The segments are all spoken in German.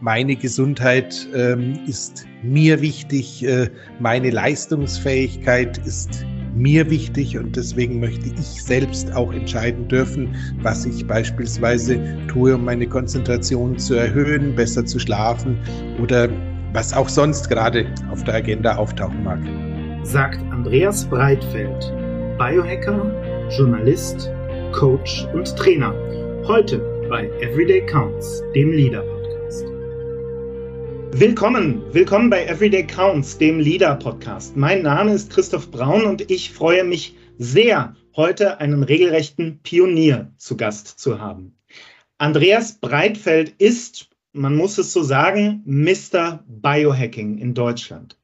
meine Gesundheit ähm, ist mir wichtig, äh, meine Leistungsfähigkeit ist mir wichtig und deswegen möchte ich selbst auch entscheiden dürfen, was ich beispielsweise tue, um meine Konzentration zu erhöhen, besser zu schlafen oder was auch sonst gerade auf der Agenda auftauchen mag. Sagt Andreas Breitfeld, Biohacker, Journalist, Coach und Trainer. Heute bei Everyday Counts, dem Leader. Willkommen, willkommen bei Everyday Counts, dem Leader Podcast. Mein Name ist Christoph Braun und ich freue mich sehr, heute einen regelrechten Pionier zu Gast zu haben. Andreas Breitfeld ist, man muss es so sagen, Mr. Biohacking in Deutschland.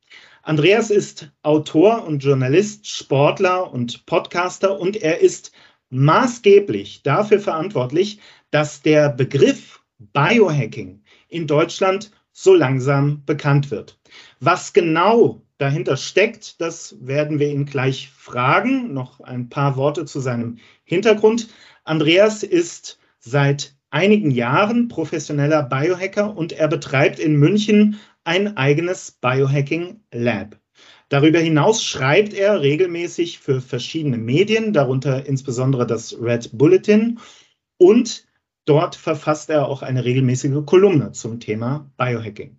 Andreas ist Autor und Journalist, Sportler und Podcaster und er ist maßgeblich dafür verantwortlich, dass der Begriff Biohacking in Deutschland so langsam bekannt wird. Was genau dahinter steckt, das werden wir ihn gleich fragen. Noch ein paar Worte zu seinem Hintergrund. Andreas ist seit einigen Jahren professioneller Biohacker und er betreibt in München ein eigenes Biohacking Lab. Darüber hinaus schreibt er regelmäßig für verschiedene Medien, darunter insbesondere das Red Bulletin. Und dort verfasst er auch eine regelmäßige Kolumne zum Thema Biohacking.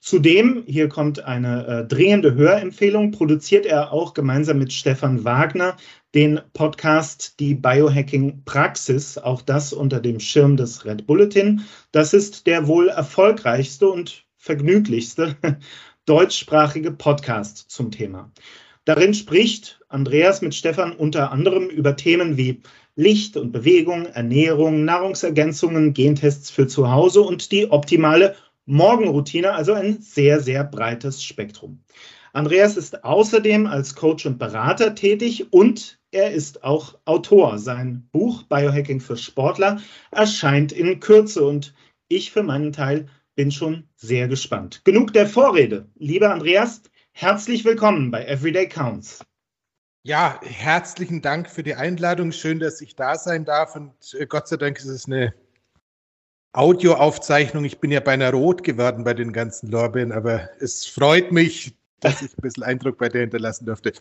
Zudem, hier kommt eine äh, dringende Hörempfehlung, produziert er auch gemeinsam mit Stefan Wagner den Podcast Die Biohacking Praxis, auch das unter dem Schirm des Red Bulletin. Das ist der wohl erfolgreichste und vergnüglichste deutschsprachige Podcast zum Thema. Darin spricht Andreas mit Stefan unter anderem über Themen wie Licht und Bewegung, Ernährung, Nahrungsergänzungen, Gentests für zu Hause und die optimale Morgenroutine, also ein sehr, sehr breites Spektrum. Andreas ist außerdem als Coach und Berater tätig und er ist auch Autor. Sein Buch Biohacking für Sportler erscheint in Kürze und ich für meinen Teil bin schon sehr gespannt. Genug der Vorrede. Lieber Andreas, herzlich willkommen bei Everyday Counts. Ja, herzlichen Dank für die Einladung. Schön, dass ich da sein darf. Und äh, Gott sei Dank ist es eine Audioaufzeichnung. Ich bin ja beinahe rot geworden bei den ganzen Lorbeeren, aber es freut mich, dass ich ein bisschen Eindruck bei dir hinterlassen durfte.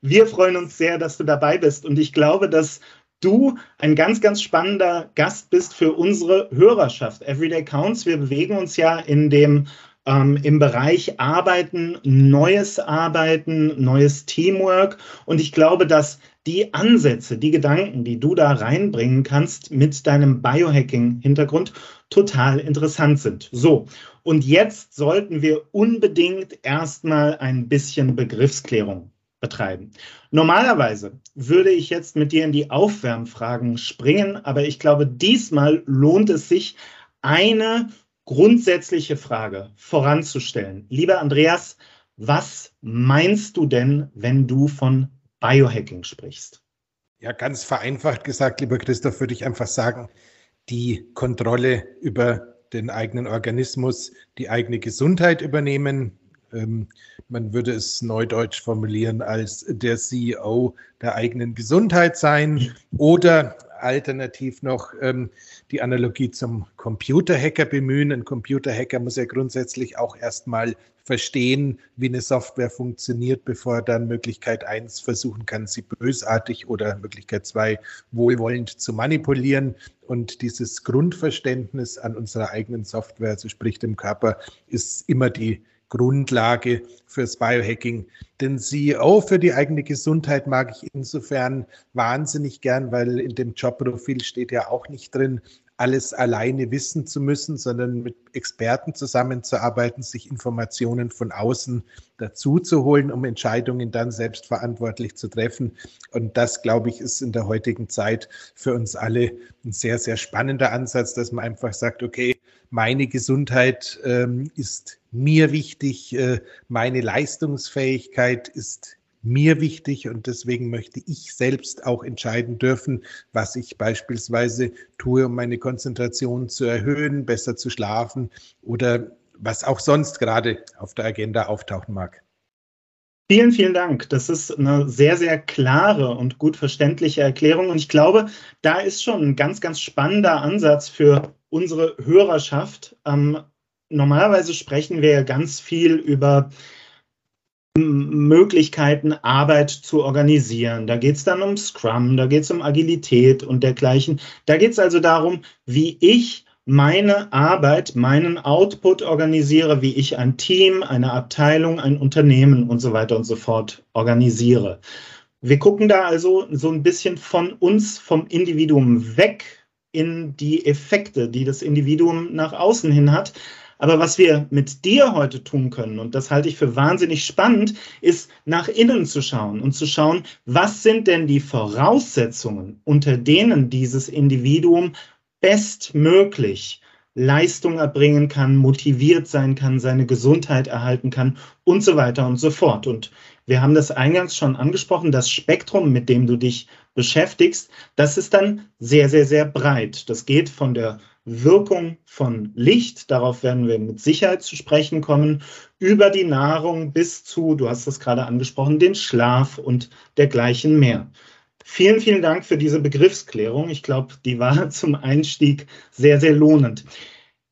Wir freuen uns sehr, dass du dabei bist. Und ich glaube, dass du ein ganz, ganz spannender Gast bist für unsere Hörerschaft. Everyday Counts. Wir bewegen uns ja in dem ähm, im Bereich Arbeiten, neues Arbeiten, neues Teamwork. Und ich glaube, dass die Ansätze, die Gedanken, die du da reinbringen kannst mit deinem Biohacking-Hintergrund, total interessant sind. So, und jetzt sollten wir unbedingt erstmal ein bisschen Begriffsklärung betreiben. Normalerweise würde ich jetzt mit dir in die Aufwärmfragen springen, aber ich glaube, diesmal lohnt es sich, eine grundsätzliche Frage voranzustellen. Lieber Andreas, was meinst du denn, wenn du von Biohacking sprichst? Ja, ganz vereinfacht gesagt, lieber Christoph, würde ich einfach sagen, die Kontrolle über den eigenen Organismus, die eigene Gesundheit übernehmen, ähm, man würde es neudeutsch formulieren als der CEO der eigenen Gesundheit sein oder alternativ noch ähm, die Analogie zum Computerhacker bemühen. Ein Computerhacker muss ja grundsätzlich auch erstmal verstehen, wie eine Software funktioniert, bevor er dann Möglichkeit 1 versuchen kann, sie bösartig oder Möglichkeit 2 wohlwollend zu manipulieren. Und dieses Grundverständnis an unserer eigenen Software, also sprich dem Körper, ist immer die Grundlage fürs Biohacking. Den CEO für die eigene Gesundheit mag ich insofern wahnsinnig gern, weil in dem Jobprofil steht ja auch nicht drin, alles alleine wissen zu müssen, sondern mit Experten zusammenzuarbeiten, sich Informationen von außen dazu zu holen, um Entscheidungen dann selbstverantwortlich zu treffen. Und das, glaube ich, ist in der heutigen Zeit für uns alle ein sehr, sehr spannender Ansatz, dass man einfach sagt, okay, meine Gesundheit ähm, ist mir wichtig, äh, meine Leistungsfähigkeit ist mir wichtig und deswegen möchte ich selbst auch entscheiden dürfen, was ich beispielsweise tue, um meine Konzentration zu erhöhen, besser zu schlafen oder was auch sonst gerade auf der Agenda auftauchen mag. Vielen, vielen Dank. Das ist eine sehr, sehr klare und gut verständliche Erklärung. Und ich glaube, da ist schon ein ganz, ganz spannender Ansatz für unsere Hörerschaft, ähm, normalerweise sprechen wir ja ganz viel über Möglichkeiten, Arbeit zu organisieren. Da geht es dann um Scrum, da geht es um Agilität und dergleichen. Da geht es also darum, wie ich meine Arbeit, meinen Output organisiere, wie ich ein Team, eine Abteilung, ein Unternehmen und so weiter und so fort organisiere. Wir gucken da also so ein bisschen von uns, vom Individuum weg in die Effekte, die das Individuum nach außen hin hat. Aber was wir mit dir heute tun können, und das halte ich für wahnsinnig spannend, ist nach innen zu schauen und zu schauen, was sind denn die Voraussetzungen, unter denen dieses Individuum bestmöglich Leistung erbringen kann, motiviert sein kann, seine Gesundheit erhalten kann und so weiter und so fort. Und wir haben das eingangs schon angesprochen, das Spektrum, mit dem du dich beschäftigst, das ist dann sehr, sehr, sehr breit. Das geht von der Wirkung von Licht, darauf werden wir mit Sicherheit zu sprechen kommen, über die Nahrung bis zu, du hast es gerade angesprochen, den Schlaf und dergleichen mehr. Vielen, vielen Dank für diese Begriffsklärung. Ich glaube, die war zum Einstieg sehr, sehr lohnend.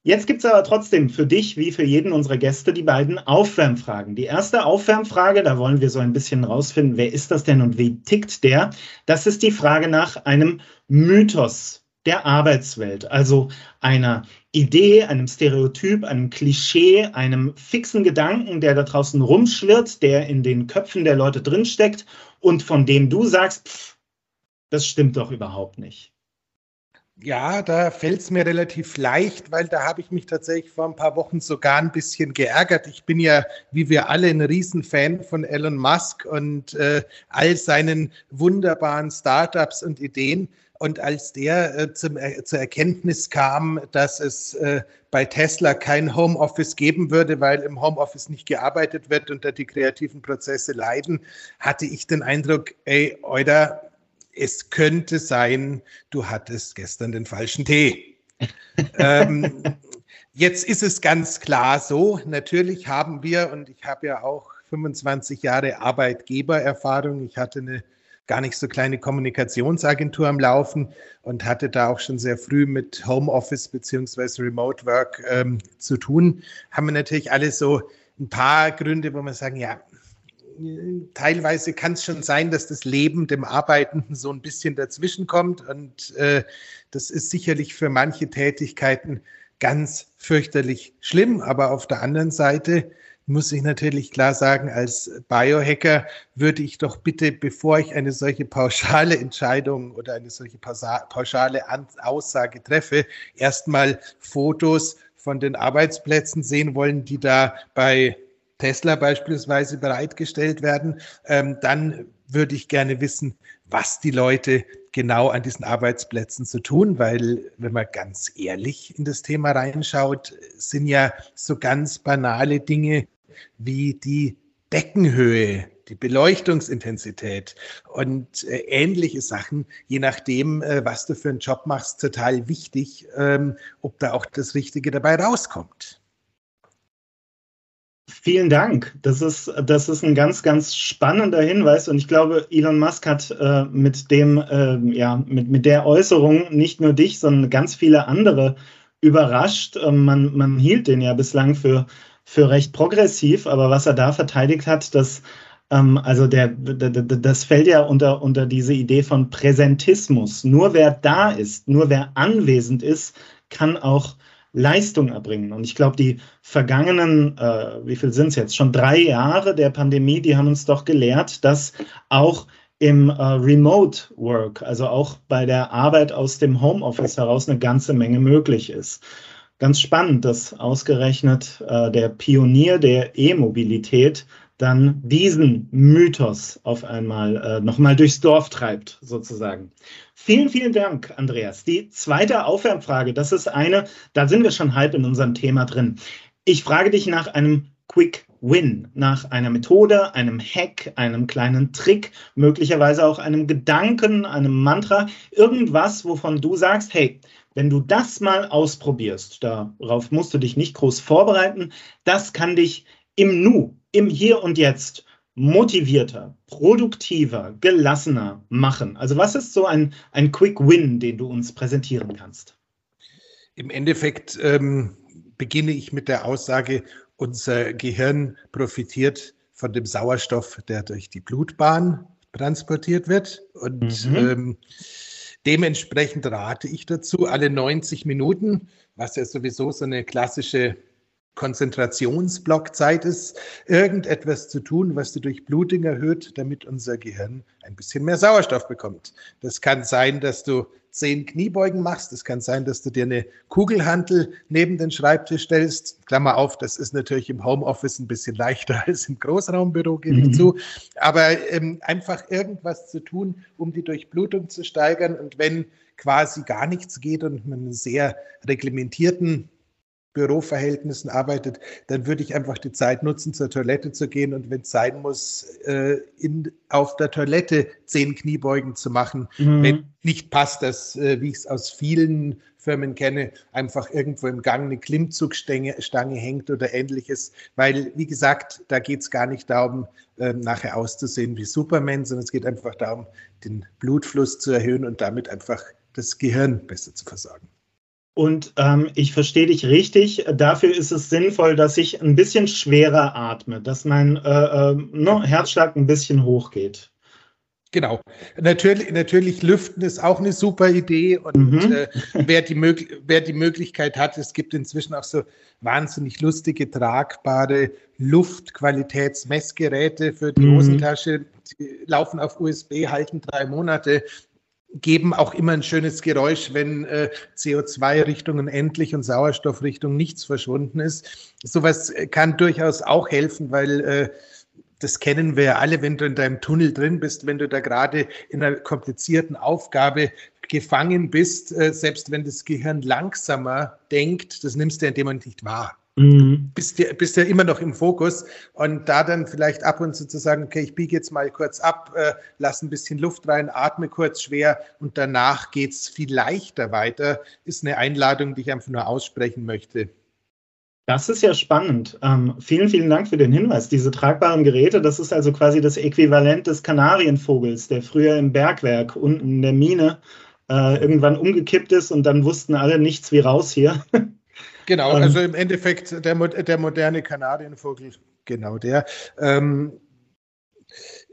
Jetzt gibt es aber trotzdem für dich wie für jeden unserer Gäste die beiden Aufwärmfragen. Die erste Aufwärmfrage, da wollen wir so ein bisschen rausfinden, wer ist das denn und wie tickt der? Das ist die Frage nach einem Mythos der Arbeitswelt, also einer Idee, einem Stereotyp, einem Klischee, einem fixen Gedanken, der da draußen rumschwirrt, der in den Köpfen der Leute drinsteckt und von dem du sagst, pff, das stimmt doch überhaupt nicht. Ja, da fällt es mir relativ leicht, weil da habe ich mich tatsächlich vor ein paar Wochen sogar ein bisschen geärgert. Ich bin ja, wie wir alle, ein Riesenfan von Elon Musk und äh, all seinen wunderbaren Startups und Ideen. Und als der äh, zum, äh, zur Erkenntnis kam, dass es äh, bei Tesla kein Homeoffice geben würde, weil im Homeoffice nicht gearbeitet wird und da die kreativen Prozesse leiden, hatte ich den Eindruck, ey, oder es könnte sein, du hattest gestern den falschen Tee. ähm, jetzt ist es ganz klar so, natürlich haben wir, und ich habe ja auch 25 Jahre Arbeitgebererfahrung, ich hatte eine gar nicht so kleine Kommunikationsagentur am Laufen und hatte da auch schon sehr früh mit Homeoffice beziehungsweise Remote Work ähm, zu tun, haben wir natürlich alle so ein paar Gründe, wo wir sagen, ja, teilweise kann es schon sein, dass das Leben dem Arbeitenden so ein bisschen dazwischen kommt. Und äh, das ist sicherlich für manche Tätigkeiten ganz fürchterlich schlimm. Aber auf der anderen Seite muss ich natürlich klar sagen, als Biohacker würde ich doch bitte, bevor ich eine solche pauschale Entscheidung oder eine solche pauschale Aussage treffe, erstmal Fotos von den Arbeitsplätzen sehen wollen, die da bei Tesla beispielsweise bereitgestellt werden, ähm, dann würde ich gerne wissen, was die Leute genau an diesen Arbeitsplätzen zu tun, weil wenn man ganz ehrlich in das Thema reinschaut, sind ja so ganz banale Dinge wie die Deckenhöhe, die Beleuchtungsintensität und äh, ähnliche Sachen, je nachdem, äh, was du für einen Job machst, total wichtig, ähm, ob da auch das Richtige dabei rauskommt. Vielen Dank. Das ist, das ist ein ganz, ganz spannender Hinweis. Und ich glaube, Elon Musk hat äh, mit dem, äh, ja, mit, mit der Äußerung nicht nur dich, sondern ganz viele andere überrascht. Ähm, man, man hielt den ja bislang für, für recht progressiv, aber was er da verteidigt hat, das, ähm, also der, der, das fällt ja unter, unter diese Idee von Präsentismus. Nur wer da ist, nur wer anwesend ist, kann auch Leistung erbringen. Und ich glaube, die vergangenen, äh, wie viel sind es jetzt, schon drei Jahre der Pandemie, die haben uns doch gelehrt, dass auch im äh, Remote Work, also auch bei der Arbeit aus dem Homeoffice heraus, eine ganze Menge möglich ist. Ganz spannend, dass ausgerechnet äh, der Pionier der E-Mobilität dann diesen Mythos auf einmal äh, nochmal durchs Dorf treibt, sozusagen. Vielen, vielen Dank, Andreas. Die zweite Aufwärmfrage, das ist eine, da sind wir schon halb in unserem Thema drin. Ich frage dich nach einem Quick Win, nach einer Methode, einem Hack, einem kleinen Trick, möglicherweise auch einem Gedanken, einem Mantra, irgendwas, wovon du sagst, hey, wenn du das mal ausprobierst, darauf musst du dich nicht groß vorbereiten, das kann dich im Nu, im Hier und Jetzt motivierter, produktiver, gelassener machen? Also was ist so ein, ein Quick Win, den du uns präsentieren kannst? Im Endeffekt ähm, beginne ich mit der Aussage, unser Gehirn profitiert von dem Sauerstoff, der durch die Blutbahn transportiert wird. Und mhm. ähm, dementsprechend rate ich dazu, alle 90 Minuten, was ja sowieso so eine klassische Konzentrationsblockzeit ist, irgendetwas zu tun, was die Durchblutung erhöht, damit unser Gehirn ein bisschen mehr Sauerstoff bekommt. Das kann sein, dass du zehn Kniebeugen machst. Es kann sein, dass du dir eine Kugelhantel neben den Schreibtisch stellst. Klammer auf, das ist natürlich im Homeoffice ein bisschen leichter als im Großraumbüro, gebe ich mhm. zu. Aber ähm, einfach irgendwas zu tun, um die Durchblutung zu steigern. Und wenn quasi gar nichts geht und man einen sehr reglementierten Büroverhältnissen arbeitet, dann würde ich einfach die Zeit nutzen, zur Toilette zu gehen und wenn es sein muss, äh, in, auf der Toilette zehn Kniebeugen zu machen. Mhm. Wenn nicht passt, dass, äh, wie ich es aus vielen Firmen kenne, einfach irgendwo im Gang eine Klimmzugstange Stange hängt oder ähnliches. Weil, wie gesagt, da geht es gar nicht darum, äh, nachher auszusehen wie Superman, sondern es geht einfach darum, den Blutfluss zu erhöhen und damit einfach das Gehirn besser zu versorgen. Und ähm, ich verstehe dich richtig. Dafür ist es sinnvoll, dass ich ein bisschen schwerer atme, dass mein äh, äh, ne, Herzschlag ein bisschen hochgeht. Genau. Natürlich, natürlich Lüften ist auch eine super Idee. Und mhm. äh, wer, die wer die Möglichkeit hat, es gibt inzwischen auch so wahnsinnig lustige, tragbare Luftqualitätsmessgeräte für die mhm. Hosentasche. Die laufen auf USB, halten drei Monate geben auch immer ein schönes Geräusch, wenn äh, CO2-Richtung endlich und Sauerstoffrichtung nichts verschwunden ist. Sowas kann durchaus auch helfen, weil äh, das kennen wir ja alle, wenn du in deinem Tunnel drin bist, wenn du da gerade in einer komplizierten Aufgabe gefangen bist, äh, selbst wenn das Gehirn langsamer denkt, das nimmst du in dem Moment nicht wahr. Mhm. Bist, ja, bist ja immer noch im Fokus und da dann vielleicht ab und zu zu sagen, okay, ich biege jetzt mal kurz ab, äh, lass ein bisschen Luft rein, atme kurz schwer und danach geht es viel leichter weiter, ist eine Einladung, die ich einfach nur aussprechen möchte. Das ist ja spannend. Ähm, vielen, vielen Dank für den Hinweis. Diese tragbaren Geräte, das ist also quasi das Äquivalent des Kanarienvogels, der früher im Bergwerk unten in der Mine äh, irgendwann umgekippt ist und dann wussten alle nichts wie raus hier. Genau, ähm, also im Endeffekt der, der moderne Kanadienvogel, genau der. Ähm,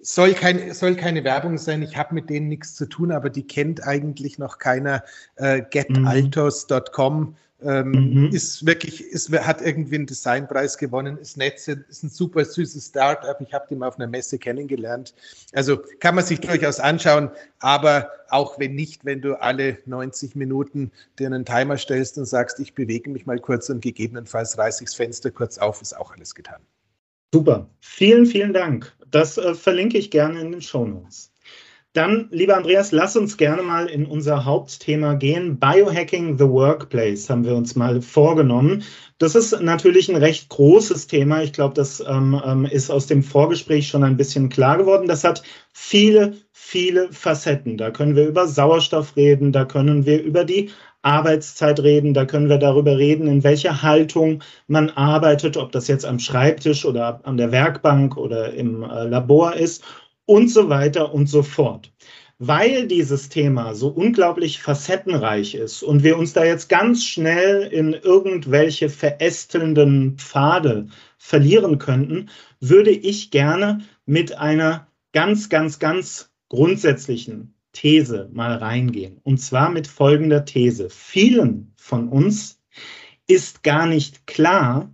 soll, kein, soll keine Werbung sein, ich habe mit denen nichts zu tun, aber die kennt eigentlich noch keiner. Äh, getaltos.com ähm, mhm. Ist wirklich, ist, hat irgendwie einen Designpreis gewonnen, ist nett, ist ein super süßes Startup. Ich habe die mal auf einer Messe kennengelernt. Also kann man sich durchaus anschauen, aber auch wenn nicht, wenn du alle 90 Minuten dir einen Timer stellst und sagst, ich bewege mich mal kurz und gegebenenfalls reiße ich das Fenster kurz auf, ist auch alles getan. Super. Vielen, vielen Dank. Das äh, verlinke ich gerne in den Show Notes. Dann, lieber Andreas, lass uns gerne mal in unser Hauptthema gehen. Biohacking the Workplace haben wir uns mal vorgenommen. Das ist natürlich ein recht großes Thema. Ich glaube, das ähm, ähm, ist aus dem Vorgespräch schon ein bisschen klar geworden. Das hat viele, viele Facetten. Da können wir über Sauerstoff reden, da können wir über die Arbeitszeit reden, da können wir darüber reden, in welcher Haltung man arbeitet, ob das jetzt am Schreibtisch oder an der Werkbank oder im äh, Labor ist und so weiter und so fort. Weil dieses Thema so unglaublich facettenreich ist und wir uns da jetzt ganz schnell in irgendwelche verästelnden Pfade verlieren könnten, würde ich gerne mit einer ganz, ganz, ganz grundsätzlichen These mal reingehen. Und zwar mit folgender These. Vielen von uns ist gar nicht klar,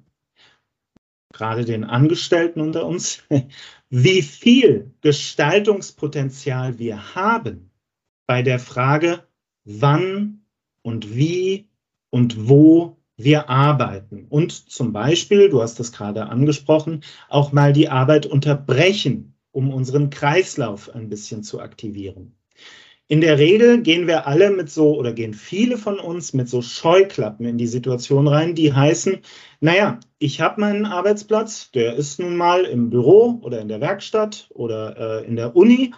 gerade den Angestellten unter uns, wie viel Gestaltungspotenzial wir haben bei der Frage, wann und wie und wo wir arbeiten. Und zum Beispiel, du hast das gerade angesprochen, auch mal die Arbeit unterbrechen, um unseren Kreislauf ein bisschen zu aktivieren. In der Regel gehen wir alle mit so oder gehen viele von uns mit so Scheuklappen in die Situation rein, die heißen, naja, ich habe meinen Arbeitsplatz, der ist nun mal im Büro oder in der Werkstatt oder äh, in der Uni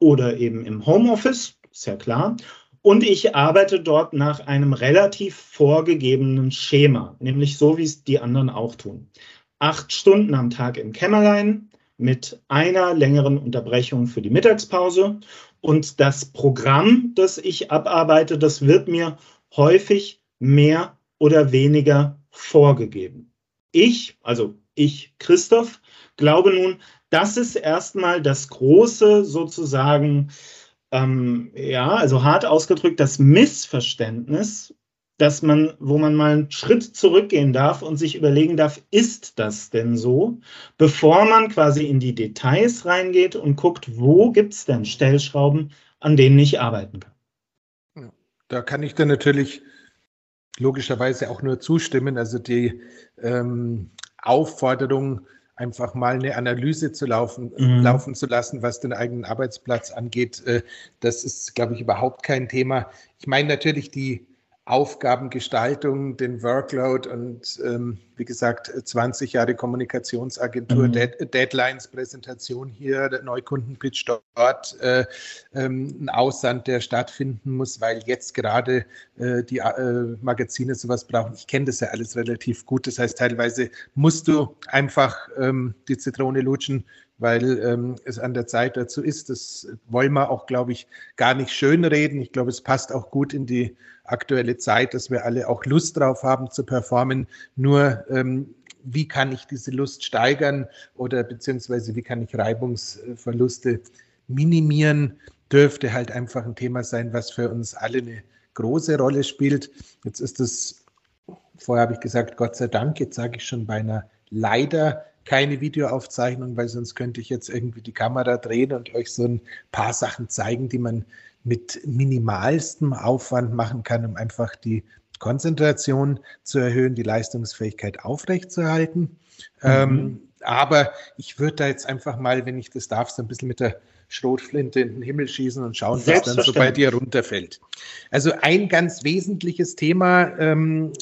oder eben im Homeoffice, ist ja klar. Und ich arbeite dort nach einem relativ vorgegebenen Schema, nämlich so, wie es die anderen auch tun. Acht Stunden am Tag im Kämmerlein mit einer längeren Unterbrechung für die Mittagspause und das Programm, das ich abarbeite, das wird mir häufig mehr oder weniger vorgegeben. Ich, also ich, Christoph, glaube nun, das ist erstmal das große sozusagen, ähm, ja, also hart ausgedrückt, das Missverständnis, dass man, wo man mal einen Schritt zurückgehen darf und sich überlegen darf, ist das denn so, bevor man quasi in die Details reingeht und guckt, wo gibt es denn Stellschrauben, an denen ich arbeiten kann. Da kann ich dann natürlich logischerweise auch nur zustimmen. Also die ähm, Aufforderung, einfach mal eine Analyse zu laufen, mhm. laufen zu lassen, was den eigenen Arbeitsplatz angeht, äh, das ist, glaube ich, überhaupt kein Thema. Ich meine natürlich die Aufgabengestaltung, den Workload und ähm, wie gesagt 20 Jahre Kommunikationsagentur, mhm. Dead Deadlines, Präsentation hier, der Neukundenpitch dort, äh, ähm, ein Aussand, der stattfinden muss, weil jetzt gerade äh, die äh, Magazine sowas brauchen. Ich kenne das ja alles relativ gut. Das heißt, teilweise musst du einfach ähm, die Zitrone lutschen, weil ähm, es an der Zeit dazu ist. Das wollen wir auch, glaube ich, gar nicht schönreden. Ich glaube, es passt auch gut in die aktuelle Zeit, dass wir alle auch Lust drauf haben zu performen. Nur ähm, wie kann ich diese Lust steigern oder beziehungsweise wie kann ich Reibungsverluste minimieren, dürfte halt einfach ein Thema sein, was für uns alle eine große Rolle spielt. Jetzt ist es, vorher habe ich gesagt, Gott sei Dank, jetzt sage ich schon beinahe leider keine Videoaufzeichnung, weil sonst könnte ich jetzt irgendwie die Kamera drehen und euch so ein paar Sachen zeigen, die man mit minimalstem Aufwand machen kann, um einfach die Konzentration zu erhöhen, die Leistungsfähigkeit aufrechtzuerhalten. Mhm. Ähm, aber ich würde da jetzt einfach mal, wenn ich das darf, so ein bisschen mit der Schrotflinte in den Himmel schießen und schauen, was dann so bei dir runterfällt. Also ein ganz wesentliches Thema, ähm,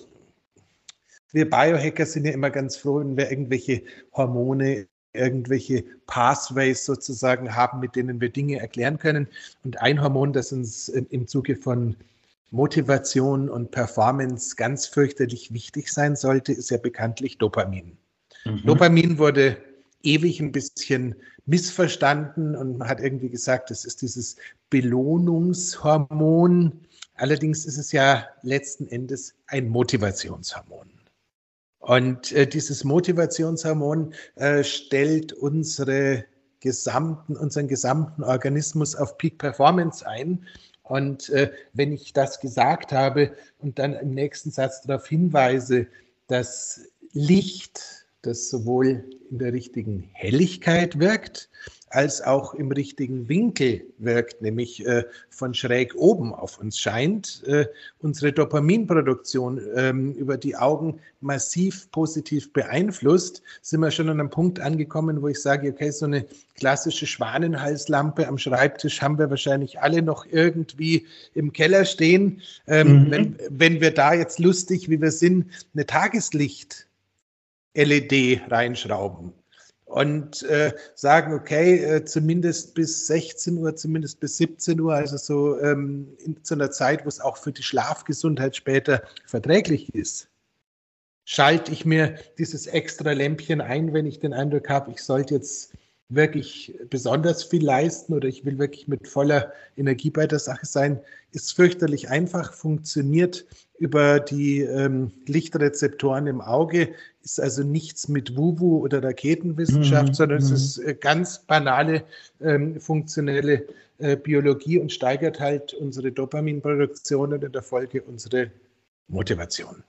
wir Biohacker sind ja immer ganz froh, wenn wir irgendwelche Hormone irgendwelche Pathways sozusagen haben, mit denen wir Dinge erklären können. Und ein Hormon, das uns im Zuge von Motivation und Performance ganz fürchterlich wichtig sein sollte, ist ja bekanntlich Dopamin. Mhm. Dopamin wurde ewig ein bisschen missverstanden und man hat irgendwie gesagt, es ist dieses Belohnungshormon. Allerdings ist es ja letzten Endes ein Motivationshormon. Und äh, dieses Motivationshormon äh, stellt unsere gesamten, unseren gesamten Organismus auf Peak Performance ein. Und äh, wenn ich das gesagt habe und dann im nächsten Satz darauf hinweise, dass Licht, das sowohl in der richtigen Helligkeit wirkt, als auch im richtigen Winkel wirkt, nämlich äh, von schräg oben auf uns scheint, äh, unsere Dopaminproduktion ähm, über die Augen massiv positiv beeinflusst, sind wir schon an einem Punkt angekommen, wo ich sage, okay, so eine klassische Schwanenhalslampe am Schreibtisch haben wir wahrscheinlich alle noch irgendwie im Keller stehen. Ähm, mhm. wenn, wenn wir da jetzt lustig, wie wir sind, eine Tageslicht LED reinschrauben. Und äh, sagen, okay, äh, zumindest bis 16 Uhr, zumindest bis 17 Uhr, also so ähm, in zu einer Zeit, wo es auch für die Schlafgesundheit später verträglich ist, schalte ich mir dieses extra Lämpchen ein, wenn ich den Eindruck habe, ich sollte jetzt wirklich besonders viel leisten oder ich will wirklich mit voller Energie bei der Sache sein, ist fürchterlich einfach, funktioniert über die ähm, Lichtrezeptoren im Auge, ist also nichts mit Wuwu oder Raketenwissenschaft, mhm. sondern es mhm. ist äh, ganz banale ähm, funktionelle äh, Biologie und steigert halt unsere Dopaminproduktion und in der Folge unsere Motivation.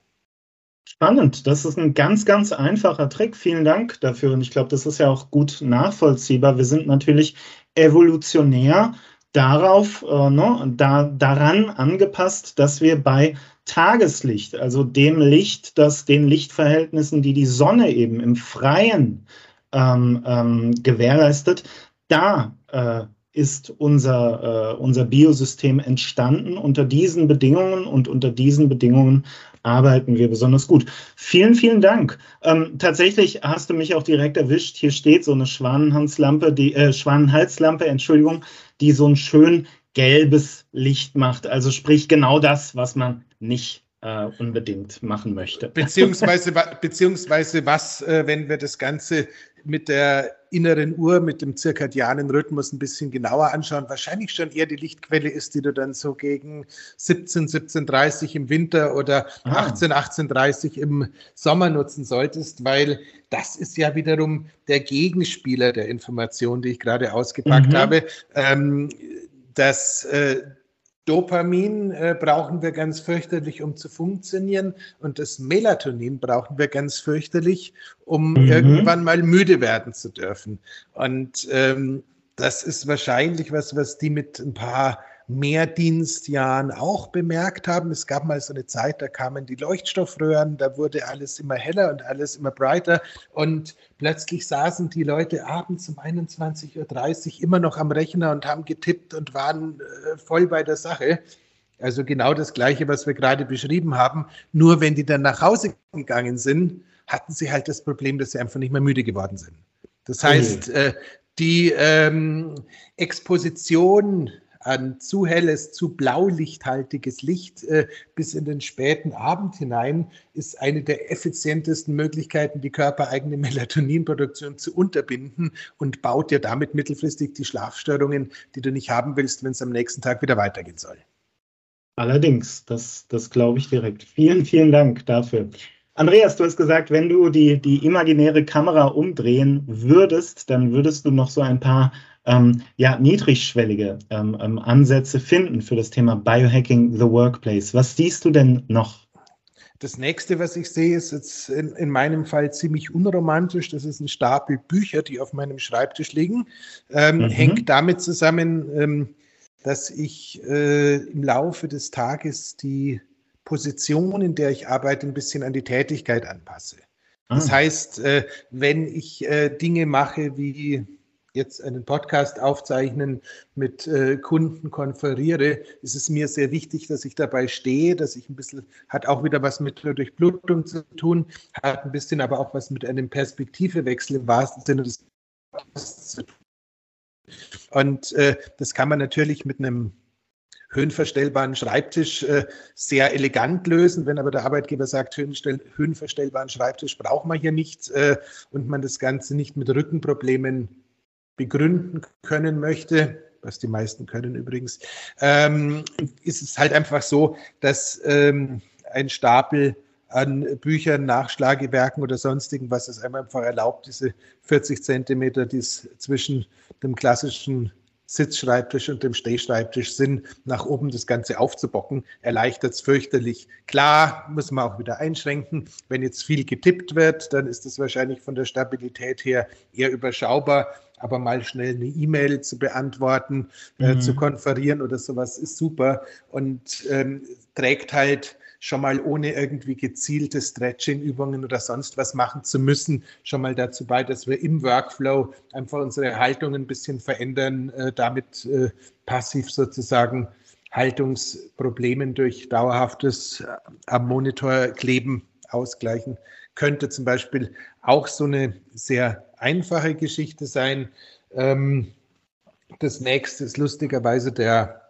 Spannend, das ist ein ganz, ganz einfacher Trick. Vielen Dank dafür. Und ich glaube, das ist ja auch gut nachvollziehbar. Wir sind natürlich evolutionär darauf, äh, ne, da, daran angepasst, dass wir bei Tageslicht, also dem Licht, das den Lichtverhältnissen, die die Sonne eben im Freien ähm, ähm, gewährleistet, da äh, ist unser, äh, unser Biosystem entstanden. Unter diesen Bedingungen und unter diesen Bedingungen arbeiten wir besonders gut. Vielen, vielen Dank. Ähm, tatsächlich hast du mich auch direkt erwischt. Hier steht so eine Schwanenhalslampe, die äh, Schwanenhalslampe, Entschuldigung, die so ein schön gelbes Licht macht. Also sprich genau das, was man nicht äh, unbedingt machen möchte. Beziehungsweise, beziehungsweise was, äh, wenn wir das Ganze mit der inneren Uhr, mit dem zirkadianen Rhythmus ein bisschen genauer anschauen, wahrscheinlich schon eher die Lichtquelle ist, die du dann so gegen 17, 17.30 im Winter oder ah. 18, 18.30 im Sommer nutzen solltest, weil das ist ja wiederum der Gegenspieler der Information, die ich gerade ausgepackt mhm. habe. Ähm, dass äh, Dopamin äh, brauchen wir ganz fürchterlich, um zu funktionieren. Und das Melatonin brauchen wir ganz fürchterlich, um mhm. irgendwann mal müde werden zu dürfen. Und ähm, das ist wahrscheinlich was, was die mit ein paar Mehrdienstjahren auch bemerkt haben. Es gab mal so eine Zeit, da kamen die Leuchtstoffröhren, da wurde alles immer heller und alles immer breiter und plötzlich saßen die Leute abends um 21.30 Uhr immer noch am Rechner und haben getippt und waren äh, voll bei der Sache. Also genau das Gleiche, was wir gerade beschrieben haben. Nur wenn die dann nach Hause gegangen sind, hatten sie halt das Problem, dass sie einfach nicht mehr müde geworden sind. Das heißt, äh, die ähm, Exposition an zu helles, zu blaulichthaltiges Licht äh, bis in den späten Abend hinein ist eine der effizientesten Möglichkeiten, die körpereigene Melatoninproduktion zu unterbinden und baut dir damit mittelfristig die Schlafstörungen, die du nicht haben willst, wenn es am nächsten Tag wieder weitergehen soll. Allerdings, das, das glaube ich direkt. Vielen, vielen Dank dafür. Andreas, du hast gesagt, wenn du die, die imaginäre Kamera umdrehen würdest, dann würdest du noch so ein paar ähm, ja, niedrigschwellige ähm, ähm, Ansätze finden für das Thema Biohacking the Workplace. Was siehst du denn noch? Das nächste, was ich sehe, ist jetzt in, in, meinem Fall ziemlich unromantisch. Das ist ein Stapel Bücher, die auf meinem Schreibtisch liegen. Ähm, mhm. Hängt damit zusammen, ähm, dass ich äh, im Laufe des Tages die Position, in der ich arbeite, ein bisschen an die Tätigkeit anpasse. Das ah. heißt, äh, wenn ich äh, Dinge mache wie jetzt einen Podcast aufzeichnen, mit äh, Kunden konferiere, ist es mir sehr wichtig, dass ich dabei stehe, dass ich ein bisschen, hat auch wieder was mit Durchblutung zu tun, hat ein bisschen aber auch was mit einem Perspektivewechsel im wahrsten Sinne des Podcasts zu tun. Und äh, das kann man natürlich mit einem höhenverstellbaren Schreibtisch äh, sehr elegant lösen. Wenn aber der Arbeitgeber sagt, höhenverstellbaren Schreibtisch braucht man hier nicht äh, und man das Ganze nicht mit Rückenproblemen begründen können möchte, was die meisten können übrigens, ähm, ist es halt einfach so, dass ähm, ein Stapel an Büchern, Nachschlagewerken oder sonstigen, was es einem einfach erlaubt, diese 40 Zentimeter, die es zwischen dem klassischen Sitzschreibtisch und dem Stehschreibtisch sind, nach oben das Ganze aufzubocken, erleichtert es fürchterlich. Klar, muss man auch wieder einschränken. Wenn jetzt viel getippt wird, dann ist es wahrscheinlich von der Stabilität her eher überschaubar aber mal schnell eine E-Mail zu beantworten, mhm. äh, zu konferieren oder sowas ist super und ähm, trägt halt schon mal ohne irgendwie gezielte Stretching-Übungen oder sonst was machen zu müssen, schon mal dazu bei, dass wir im Workflow einfach unsere Haltung ein bisschen verändern, äh, damit äh, passiv sozusagen Haltungsproblemen durch dauerhaftes äh, am Monitor kleben ausgleichen. Könnte zum Beispiel auch so eine sehr einfache Geschichte sein. Ähm, das nächste ist lustigerweise der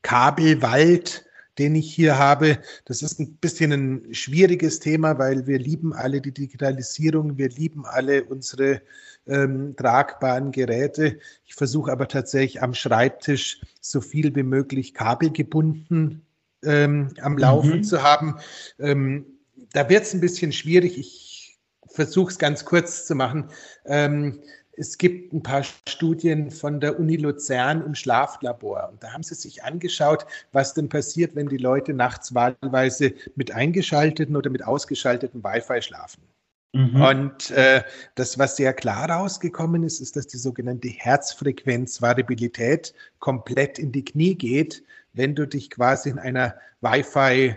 Kabelwald, den ich hier habe. Das ist ein bisschen ein schwieriges Thema, weil wir lieben alle die Digitalisierung, wir lieben alle unsere ähm, tragbaren Geräte. Ich versuche aber tatsächlich am Schreibtisch so viel wie möglich kabelgebunden ähm, am Laufen mhm. zu haben. Ähm, da wird es ein bisschen schwierig. Ich versuche es ganz kurz zu machen. Ähm, es gibt ein paar Studien von der Uni Luzern im Schlaflabor. Und da haben sie sich angeschaut, was denn passiert, wenn die Leute nachts wahlweise mit eingeschalteten oder mit ausgeschalteten Wi-Fi schlafen. Mhm. Und äh, das, was sehr klar rausgekommen ist, ist, dass die sogenannte Herzfrequenzvariabilität komplett in die Knie geht, wenn du dich quasi in einer Wi-Fi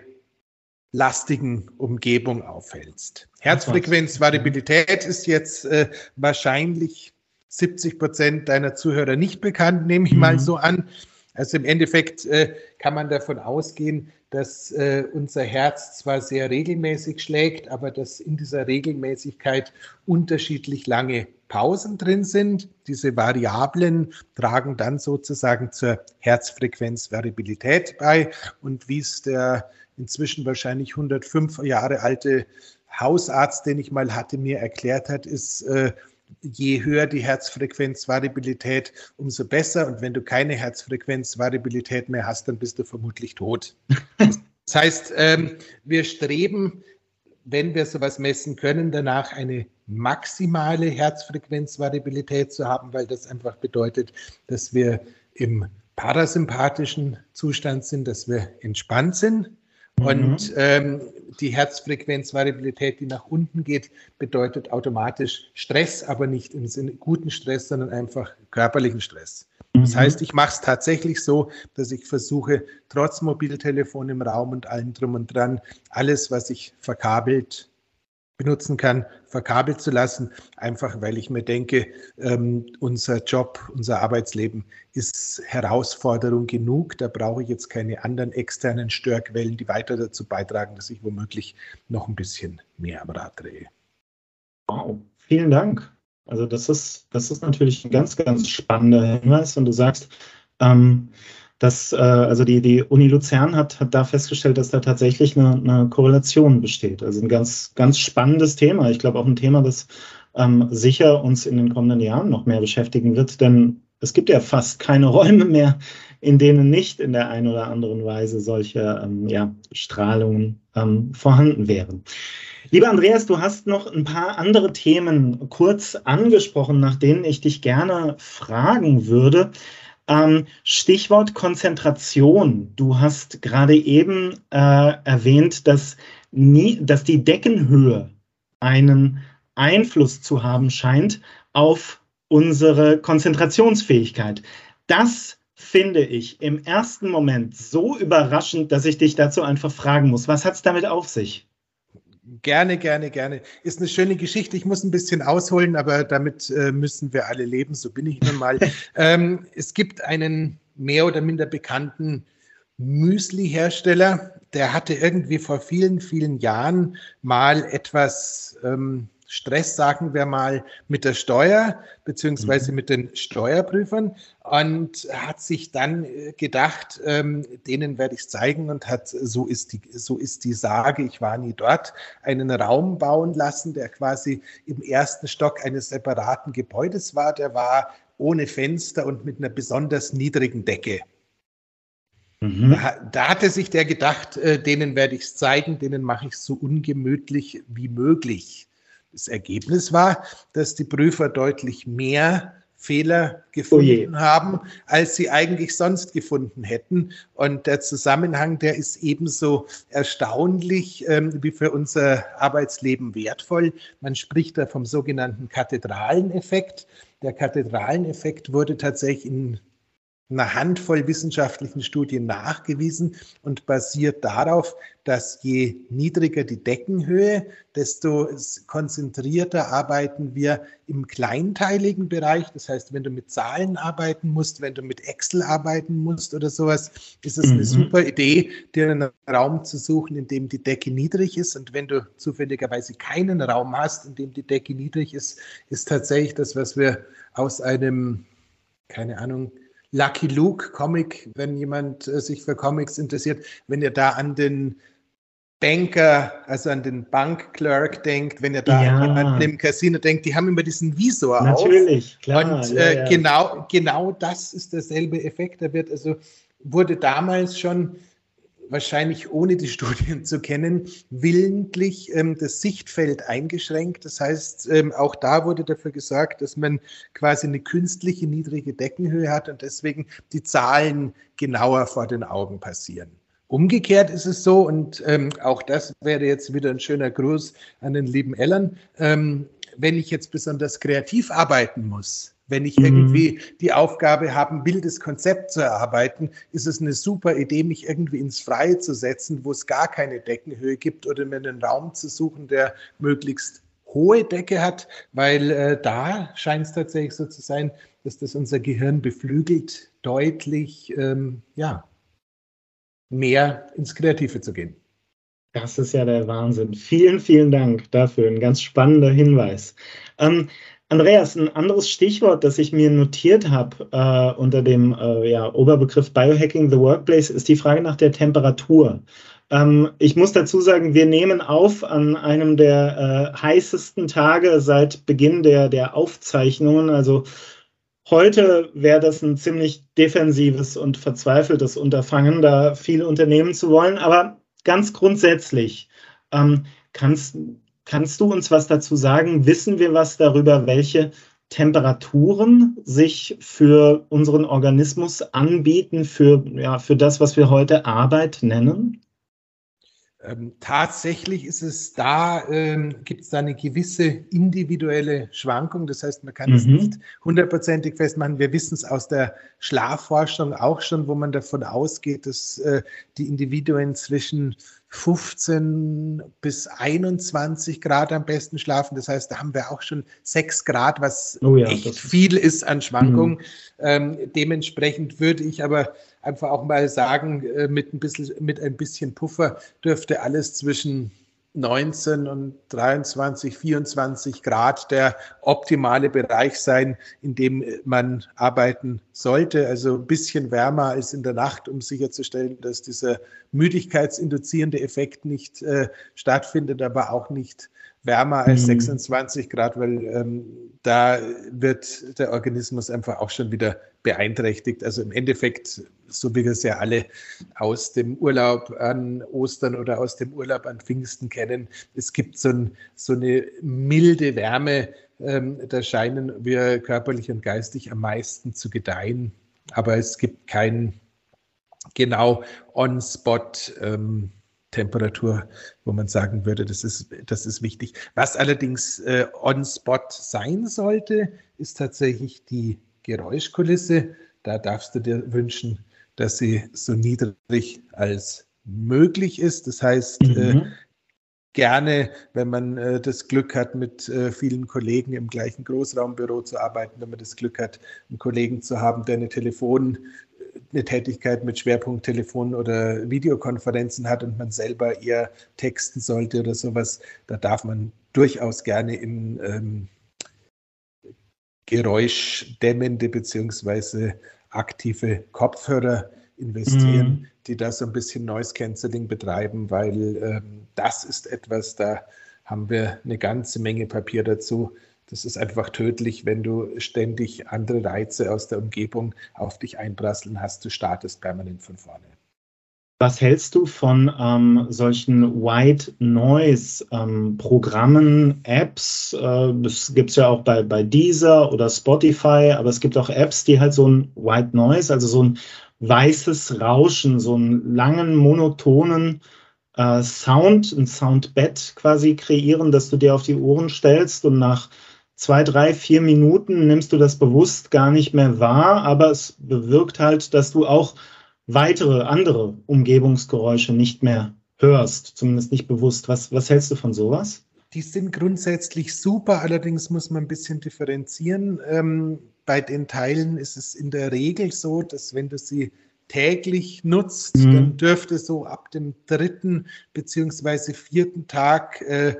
lastigen Umgebung aufhältst. Herzfrequenzvariabilität ist jetzt äh, wahrscheinlich 70 Prozent deiner Zuhörer nicht bekannt, nehme ich mhm. mal so an. Also im Endeffekt äh, kann man davon ausgehen, dass äh, unser Herz zwar sehr regelmäßig schlägt, aber dass in dieser Regelmäßigkeit unterschiedlich lange Pausen drin sind. Diese Variablen tragen dann sozusagen zur Herzfrequenzvariabilität bei. Und wie es der inzwischen wahrscheinlich 105 Jahre alte Hausarzt, den ich mal hatte, mir erklärt hat, ist, äh, je höher die Herzfrequenzvariabilität, umso besser. Und wenn du keine Herzfrequenzvariabilität mehr hast, dann bist du vermutlich tot. Das heißt, ähm, wir streben, wenn wir sowas messen können, danach eine maximale Herzfrequenzvariabilität zu haben, weil das einfach bedeutet, dass wir im parasympathischen Zustand sind, dass wir entspannt sind. Mhm. Und ähm, die Herzfrequenzvariabilität, die nach unten geht, bedeutet automatisch Stress, aber nicht im Sinne guten Stress, sondern einfach körperlichen Stress. Das mhm. heißt, ich mache es tatsächlich so, dass ich versuche, trotz Mobiltelefon im Raum und allem drum und dran, alles, was ich verkabelt benutzen kann, verkabelt zu lassen, einfach weil ich mir denke, ähm, unser Job, unser Arbeitsleben ist Herausforderung genug. Da brauche ich jetzt keine anderen externen Störquellen, die weiter dazu beitragen, dass ich womöglich noch ein bisschen mehr am Rad drehe. Wow, vielen Dank. Also das ist, das ist natürlich ein ganz, ganz spannender Hinweis, wenn du sagst, ähm, dass, äh, also die, die Uni Luzern hat, hat da festgestellt, dass da tatsächlich eine, eine Korrelation besteht. Also ein ganz, ganz spannendes Thema. Ich glaube auch ein Thema, das ähm, sicher uns in den kommenden Jahren noch mehr beschäftigen wird, denn es gibt ja fast keine Räume mehr, in denen nicht in der einen oder anderen Weise solche ähm, ja, Strahlungen ähm, vorhanden wären. Lieber Andreas, du hast noch ein paar andere Themen kurz angesprochen, nach denen ich dich gerne fragen würde. Ähm, Stichwort Konzentration. Du hast gerade eben äh, erwähnt, dass, nie, dass die Deckenhöhe einen Einfluss zu haben scheint auf unsere Konzentrationsfähigkeit. Das finde ich im ersten Moment so überraschend, dass ich dich dazu einfach fragen muss. Was hat es damit auf sich? Gerne, gerne, gerne. Ist eine schöne Geschichte. Ich muss ein bisschen ausholen, aber damit äh, müssen wir alle leben. So bin ich nun mal. ähm, es gibt einen mehr oder minder bekannten Müsli-Hersteller, der hatte irgendwie vor vielen, vielen Jahren mal etwas ähm, Stress, sagen wir mal, mit der Steuer beziehungsweise mhm. mit den Steuerprüfern und hat sich dann äh, gedacht, ähm, denen werde ich es zeigen und hat, so ist, die, so ist die Sage, ich war nie dort, einen Raum bauen lassen, der quasi im ersten Stock eines separaten Gebäudes war. Der war ohne Fenster und mit einer besonders niedrigen Decke. Mhm. Da, da, hatte sich der gedacht, äh, denen werde ich es zeigen, denen mache ich es so ungemütlich wie möglich. Das Ergebnis war, dass die Prüfer deutlich mehr Fehler gefunden oh haben, als sie eigentlich sonst gefunden hätten. Und der Zusammenhang, der ist ebenso erstaunlich ähm, wie für unser Arbeitsleben wertvoll. Man spricht da vom sogenannten Kathedraleneffekt. Der Kathedraleneffekt wurde tatsächlich in einer Handvoll wissenschaftlichen Studien nachgewiesen und basiert darauf, dass je niedriger die Deckenhöhe, desto konzentrierter arbeiten wir im kleinteiligen Bereich. Das heißt, wenn du mit Zahlen arbeiten musst, wenn du mit Excel arbeiten musst oder sowas, ist es mhm. eine super Idee, dir einen Raum zu suchen, in dem die Decke niedrig ist. Und wenn du zufälligerweise keinen Raum hast, in dem die Decke niedrig ist, ist tatsächlich das, was wir aus einem, keine Ahnung, Lucky Luke Comic, wenn jemand äh, sich für Comics interessiert, wenn ihr da an den Banker, also an den Bankclerk denkt, wenn ihr da ja. an jemanden im Casino denkt, die haben immer diesen Visor Natürlich, auf. klar. Und äh, ja, ja. Genau, genau das ist derselbe Effekt. Da wird also, wurde damals schon wahrscheinlich ohne die Studien zu kennen, willentlich ähm, das Sichtfeld eingeschränkt. Das heißt, ähm, auch da wurde dafür gesorgt, dass man quasi eine künstliche niedrige Deckenhöhe hat und deswegen die Zahlen genauer vor den Augen passieren. Umgekehrt ist es so, und ähm, auch das wäre jetzt wieder ein schöner Gruß an den lieben Ellen, ähm, wenn ich jetzt besonders kreativ arbeiten muss, wenn ich mhm. irgendwie die Aufgabe habe, ein wildes Konzept zu erarbeiten, ist es eine super Idee, mich irgendwie ins Freie zu setzen, wo es gar keine Deckenhöhe gibt oder mir einen Raum zu suchen, der möglichst hohe Decke hat, weil äh, da scheint es tatsächlich so zu sein, dass das unser Gehirn beflügelt, deutlich ähm, ja, mehr ins Kreative zu gehen. Das ist ja der Wahnsinn. Vielen, vielen Dank dafür. Ein ganz spannender Hinweis. Ähm, Andreas, ein anderes Stichwort, das ich mir notiert habe äh, unter dem äh, ja, Oberbegriff Biohacking the Workplace, ist die Frage nach der Temperatur. Ähm, ich muss dazu sagen, wir nehmen auf an einem der äh, heißesten Tage seit Beginn der, der Aufzeichnungen. Also heute wäre das ein ziemlich defensives und verzweifeltes Unterfangen, da viel unternehmen zu wollen. Aber ganz grundsätzlich, ähm, kannst, Kannst du uns was dazu sagen? Wissen wir was darüber, welche Temperaturen sich für unseren Organismus anbieten, für, ja, für das, was wir heute Arbeit nennen? Ähm, tatsächlich ist es da, ähm, gibt es da eine gewisse individuelle Schwankung. Das heißt, man kann mhm. es nicht hundertprozentig festmachen. Wir wissen es aus der Schlafforschung auch schon, wo man davon ausgeht, dass äh, die Individuen zwischen 15 bis 21 Grad am besten schlafen. Das heißt, da haben wir auch schon 6 Grad, was oh ja, echt viel ist an Schwankungen. Mhm. Ähm, dementsprechend würde ich aber einfach auch mal sagen, äh, mit, ein bisschen, mit ein bisschen Puffer dürfte alles zwischen 19 und 23, 24 Grad der optimale Bereich sein, in dem man arbeiten sollte. Also ein bisschen wärmer als in der Nacht, um sicherzustellen, dass dieser müdigkeitsinduzierende Effekt nicht äh, stattfindet, aber auch nicht wärmer als mhm. 26 Grad, weil ähm, da wird der Organismus einfach auch schon wieder beeinträchtigt. Also im Endeffekt, so wie wir es ja alle aus dem Urlaub an Ostern oder aus dem Urlaub an Pfingsten kennen, es gibt so, ein, so eine milde Wärme, ähm, da scheinen wir körperlich und geistig am meisten zu gedeihen. Aber es gibt kein genau on-spot ähm, Temperatur, wo man sagen würde, das ist, das ist wichtig. Was allerdings äh, on-spot sein sollte, ist tatsächlich die Geräuschkulisse. Da darfst du dir wünschen, dass sie so niedrig als möglich ist. Das heißt, äh, mhm. äh, gerne, wenn man äh, das Glück hat, mit äh, vielen Kollegen im gleichen Großraumbüro zu arbeiten, wenn man das Glück hat, einen Kollegen zu haben, der eine Telefon eine Tätigkeit mit Schwerpunkt Telefon oder Videokonferenzen hat und man selber eher texten sollte oder sowas, da darf man durchaus gerne in ähm, geräuschdämmende beziehungsweise aktive Kopfhörer investieren, mhm. die da so ein bisschen Noise Cancelling betreiben, weil ähm, das ist etwas, da haben wir eine ganze Menge Papier dazu, das ist einfach tödlich, wenn du ständig andere Reize aus der Umgebung auf dich einprasseln hast. Du startest permanent von vorne. Was hältst du von ähm, solchen White Noise ähm, Programmen, Apps? Äh, das gibt es ja auch bei, bei Deezer oder Spotify, aber es gibt auch Apps, die halt so ein White Noise, also so ein weißes Rauschen, so einen langen, monotonen äh, Sound, ein Soundbed quasi kreieren, dass du dir auf die Ohren stellst und nach zwei, drei, vier Minuten nimmst du das bewusst gar nicht mehr wahr, aber es bewirkt halt, dass du auch weitere andere Umgebungsgeräusche nicht mehr hörst, zumindest nicht bewusst. Was, was hältst du von sowas? Die sind grundsätzlich super, allerdings muss man ein bisschen differenzieren. Ähm, bei den Teilen ist es in der Regel so, dass wenn du sie täglich nutzt, mhm. dann dürfte so ab dem dritten beziehungsweise vierten Tag äh,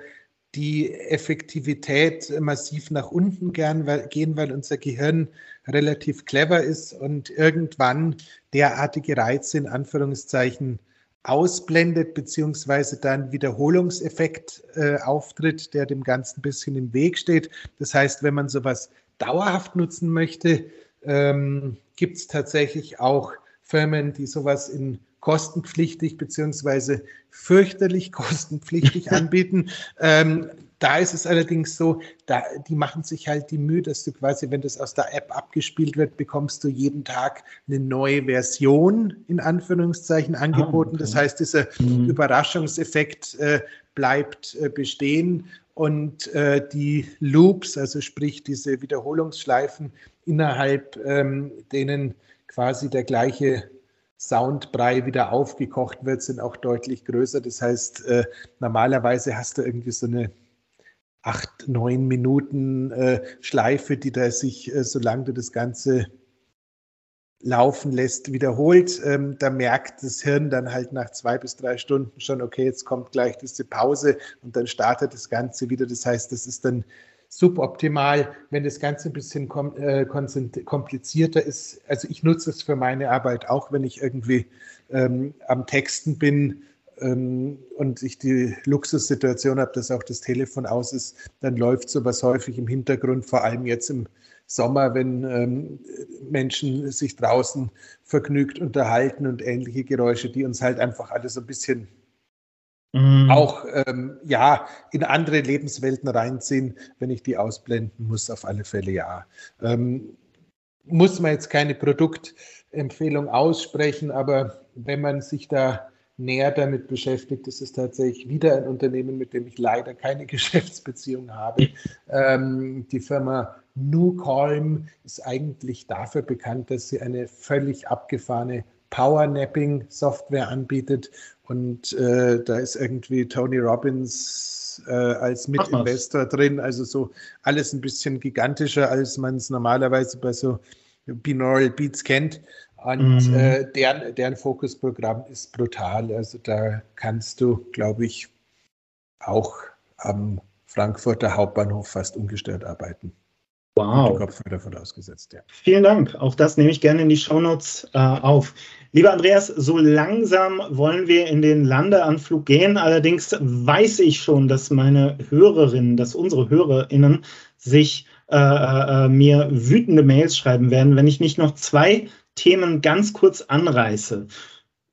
die Effektivität massiv nach unten gehen, weil unser Gehirn relativ clever ist und irgendwann derartige Reize in Anführungszeichen ausblendet, beziehungsweise dann Wiederholungseffekt äh, auftritt, der dem Ganzen ein bisschen im Weg steht. Das heißt, wenn man sowas dauerhaft nutzen möchte, ähm, gibt es tatsächlich auch Firmen, die sowas in kostenpflichtig beziehungsweise fürchterlich kostenpflichtig anbieten. Ähm, da ist es allerdings so, da, die machen sich halt die Mühe, dass du quasi, wenn das aus der App abgespielt wird, bekommst du jeden Tag eine neue Version in Anführungszeichen ah, angeboten. Ah, okay. Das heißt, dieser mhm. Überraschungseffekt äh, bleibt äh, bestehen und äh, die Loops, also sprich diese Wiederholungsschleifen innerhalb ähm, denen quasi der gleiche Soundbrei wieder aufgekocht wird, sind auch deutlich größer. Das heißt, äh, normalerweise hast du irgendwie so eine acht, neun Minuten äh, Schleife, die da sich, äh, solange du das Ganze laufen lässt, wiederholt. Ähm, da merkt das Hirn dann halt nach zwei bis drei Stunden schon, okay, jetzt kommt gleich diese Pause und dann startet das Ganze wieder. Das heißt, das ist dann suboptimal, wenn das Ganze ein bisschen kom äh, komplizierter ist. Also ich nutze es für meine Arbeit auch, wenn ich irgendwie ähm, am Texten bin und ich die Luxussituation habe, dass auch das Telefon aus ist, dann läuft sowas häufig im Hintergrund, vor allem jetzt im Sommer, wenn ähm, Menschen sich draußen vergnügt unterhalten und ähnliche Geräusche, die uns halt einfach alle so ein bisschen mhm. auch ähm, ja in andere Lebenswelten reinziehen, wenn ich die ausblenden muss, auf alle Fälle ja. Ähm, muss man jetzt keine Produktempfehlung aussprechen, aber wenn man sich da näher damit beschäftigt, ist es tatsächlich wieder ein Unternehmen, mit dem ich leider keine Geschäftsbeziehung habe. Ähm, die Firma Nucalm ist eigentlich dafür bekannt, dass sie eine völlig abgefahrene Powernapping-Software anbietet. Und äh, da ist irgendwie Tony Robbins äh, als Mitinvestor drin. Also so alles ein bisschen gigantischer, als man es normalerweise bei so Binaural Beats kennt. Und mhm. äh, deren, deren Fokusprogramm ist brutal. Also da kannst du, glaube ich, auch am Frankfurter Hauptbahnhof fast ungestört arbeiten. Wow. Kopfhörer vorausgesetzt, ja. Vielen Dank. Auch das nehme ich gerne in die Shownotes äh, auf. Lieber Andreas, so langsam wollen wir in den Landeanflug gehen. Allerdings weiß ich schon, dass meine Hörerinnen, dass unsere HörerInnen sich äh, äh, mir wütende Mails schreiben werden, wenn ich nicht noch zwei Themen ganz kurz anreiße.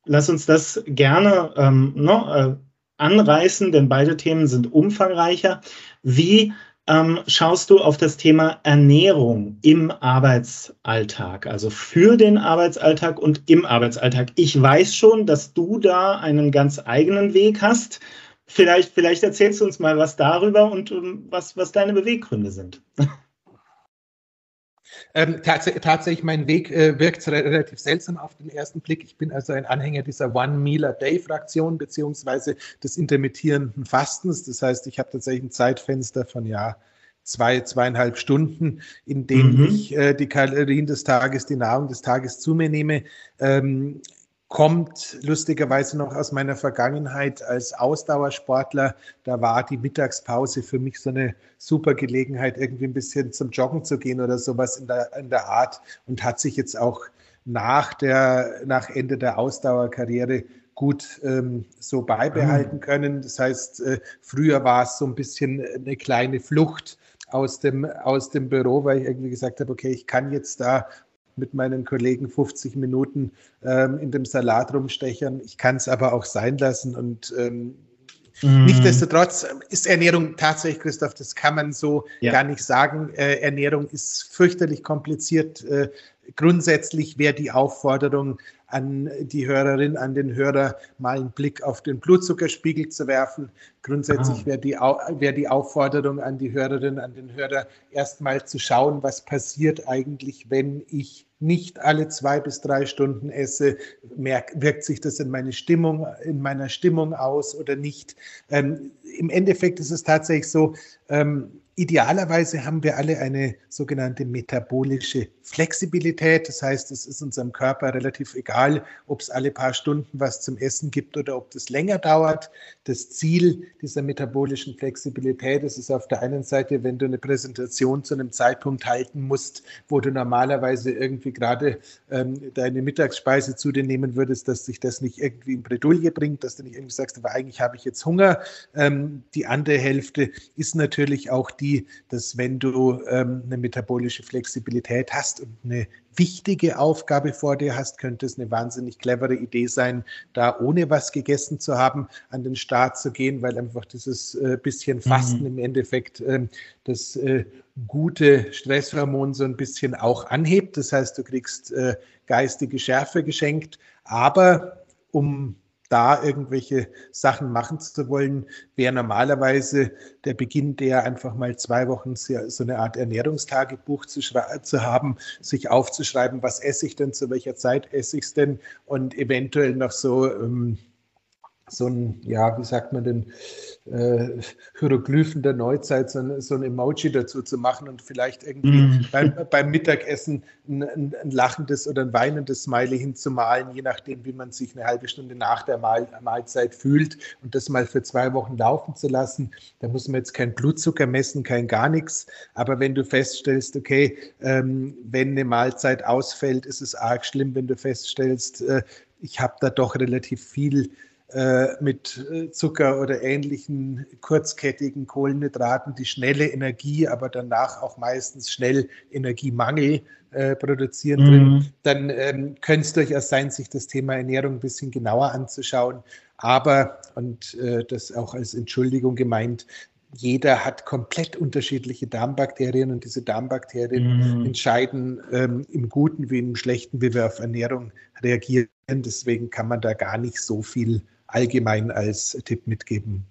Lass uns das gerne ähm, no, äh, anreißen, denn beide Themen sind umfangreicher. Wie ähm, schaust du auf das Thema Ernährung im Arbeitsalltag, also für den Arbeitsalltag und im Arbeitsalltag? Ich weiß schon, dass du da einen ganz eigenen Weg hast. Vielleicht, vielleicht erzählst du uns mal was darüber und ähm, was, was deine Beweggründe sind. Ähm, tats tatsächlich, mein Weg äh, wirkt relativ seltsam auf den ersten Blick. Ich bin also ein Anhänger dieser One-Meal-a-Day-Fraktion beziehungsweise des intermittierenden Fastens. Das heißt, ich habe tatsächlich ein Zeitfenster von ja zwei, zweieinhalb Stunden, in denen mhm. ich äh, die Kalorien des Tages, die Nahrung des Tages zu mir nehme. Ähm, kommt lustigerweise noch aus meiner Vergangenheit als Ausdauersportler. Da war die Mittagspause für mich so eine super Gelegenheit, irgendwie ein bisschen zum Joggen zu gehen oder sowas in der, in der Art und hat sich jetzt auch nach, der, nach Ende der Ausdauerkarriere gut ähm, so beibehalten ah. können. Das heißt, äh, früher war es so ein bisschen eine kleine Flucht aus dem, aus dem Büro, weil ich irgendwie gesagt habe, okay, ich kann jetzt da mit meinen Kollegen 50 Minuten ähm, in dem Salat rumstechern. Ich kann es aber auch sein lassen und ähm, mm. Nichtsdestotrotz ist Ernährung tatsächlich, Christoph, das kann man so ja. gar nicht sagen. Äh, Ernährung ist fürchterlich kompliziert. Äh, grundsätzlich wäre die Aufforderung an die Hörerin, an den Hörer, mal einen Blick auf den Blutzuckerspiegel zu werfen. Grundsätzlich ah. wäre die, wär die Aufforderung an die Hörerin, an den Hörer, erstmal zu schauen, was passiert eigentlich, wenn ich nicht alle zwei bis drei Stunden esse, merk, wirkt sich das in meine Stimmung, in meiner Stimmung aus oder nicht. Ähm, Im Endeffekt ist es tatsächlich so, ähm, Idealerweise haben wir alle eine sogenannte metabolische Flexibilität. Das heißt, es ist unserem Körper relativ egal, ob es alle paar Stunden was zum Essen gibt oder ob das länger dauert. Das Ziel dieser metabolischen Flexibilität ist es auf der einen Seite, wenn du eine Präsentation zu einem Zeitpunkt halten musst, wo du normalerweise irgendwie gerade ähm, deine Mittagsspeise zu dir nehmen würdest, dass sich das nicht irgendwie in Bredouille bringt, dass du nicht irgendwie sagst, aber eigentlich habe ich jetzt Hunger. Ähm, die andere Hälfte ist natürlich auch die, die, dass wenn du ähm, eine metabolische Flexibilität hast und eine wichtige Aufgabe vor dir hast, könnte es eine wahnsinnig clevere Idee sein, da ohne was gegessen zu haben, an den Start zu gehen, weil einfach dieses äh, bisschen Fasten mhm. im Endeffekt äh, das äh, gute Stresshormon so ein bisschen auch anhebt. Das heißt, du kriegst äh, geistige Schärfe geschenkt, aber um da irgendwelche Sachen machen zu wollen, wäre normalerweise der Beginn der einfach mal zwei Wochen so eine Art Ernährungstagebuch zu, zu haben, sich aufzuschreiben, was esse ich denn, zu welcher Zeit esse ich es denn und eventuell noch so ähm, so ein, ja, wie sagt man denn, äh, Hieroglyphen der Neuzeit, so ein, so ein, Emoji dazu zu machen und vielleicht irgendwie mm. beim, beim, Mittagessen ein, ein, ein, lachendes oder ein weinendes Smiley hinzumalen, je nachdem, wie man sich eine halbe Stunde nach der Mahl, Mahlzeit fühlt und das mal für zwei Wochen laufen zu lassen. Da muss man jetzt kein Blutzucker messen, kein gar nichts. Aber wenn du feststellst, okay, ähm, wenn eine Mahlzeit ausfällt, ist es arg schlimm, wenn du feststellst, äh, ich habe da doch relativ viel mit äh, Zucker oder ähnlichen kurzkettigen Kohlenhydraten die schnelle Energie, aber danach auch meistens schnell Energiemangel äh, produzieren drin, mhm. dann ähm, könnte es durchaus sein, sich das Thema Ernährung ein bisschen genauer anzuschauen. Aber, und äh, das auch als Entschuldigung gemeint, jeder hat komplett unterschiedliche Darmbakterien und diese Darmbakterien mhm. entscheiden ähm, im Guten wie im Schlechten, wie wir auf Ernährung reagieren. Deswegen kann man da gar nicht so viel allgemein als Tipp mitgeben?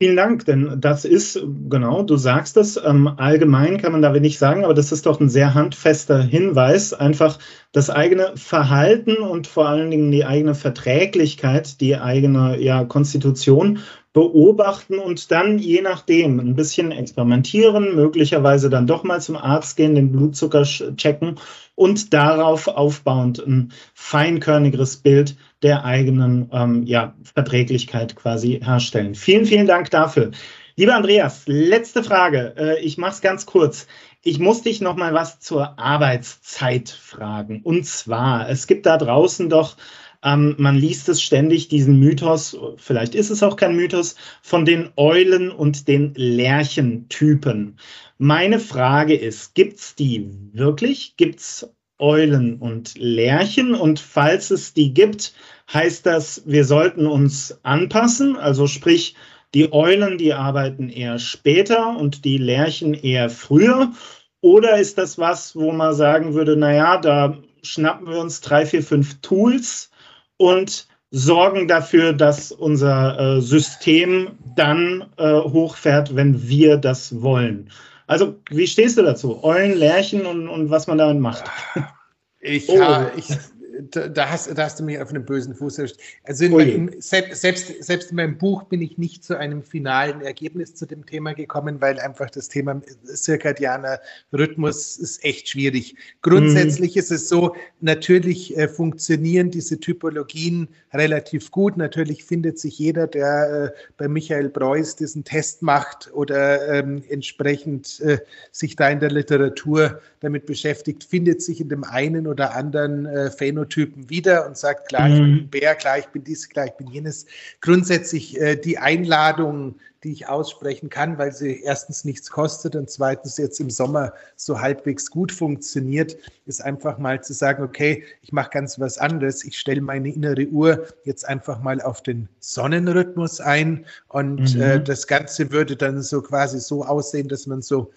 Vielen Dank, denn das ist, genau, du sagst es, ähm, allgemein kann man da wenig sagen, aber das ist doch ein sehr handfester Hinweis, einfach das eigene Verhalten und vor allen Dingen die eigene Verträglichkeit, die eigene ja, Konstitution beobachten und dann je nachdem ein bisschen experimentieren, möglicherweise dann doch mal zum Arzt gehen, den Blutzucker checken und darauf aufbauend ein feinkörnigeres Bild der eigenen ähm, ja, Verträglichkeit quasi herstellen. Vielen, vielen Dank dafür. Lieber Andreas, letzte Frage. Äh, ich mache es ganz kurz. Ich muss dich noch mal was zur Arbeitszeit fragen. Und zwar, es gibt da draußen doch ähm, man liest es ständig, diesen Mythos, vielleicht ist es auch kein Mythos, von den Eulen und den Lerchentypen. Meine Frage ist, gibt es die wirklich? Gibt es Eulen und Lerchen? Und falls es die gibt, heißt das, wir sollten uns anpassen? Also sprich, die Eulen, die arbeiten eher später und die Lerchen eher früher? Oder ist das was, wo man sagen würde, naja, da schnappen wir uns drei, vier, fünf Tools und sorgen dafür, dass unser äh, System dann äh, hochfährt, wenn wir das wollen. Also, wie stehst du dazu? Eulen, Lärchen und, und was man damit macht? Ich, oh. ha, ich, da, hast, da hast du mich auf einen bösen Fuß erwischt. Also in meinem, selbst, selbst in meinem Buch bin ich nicht zu einem finalen Ergebnis zu dem Thema gekommen, weil einfach das Thema circadianer Rhythmus ist echt schwierig. Grundsätzlich mhm. ist es so, natürlich äh, funktionieren diese Typologien relativ gut. Natürlich findet sich jeder, der äh, bei Michael Preuß diesen Test macht oder ähm, entsprechend äh, sich da in der Literatur damit beschäftigt, findet sich in dem einen oder anderen äh, Phänotypen wieder und sagt, klar, ich bin mhm. Bär, klar, ich bin dies, klar, ich bin jenes. Grundsätzlich äh, die Einladung, die ich aussprechen kann, weil sie erstens nichts kostet und zweitens jetzt im Sommer so halbwegs gut funktioniert, ist einfach mal zu sagen, okay, ich mache ganz was anderes. Ich stelle meine innere Uhr jetzt einfach mal auf den Sonnenrhythmus ein und mhm. äh, das Ganze würde dann so quasi so aussehen, dass man so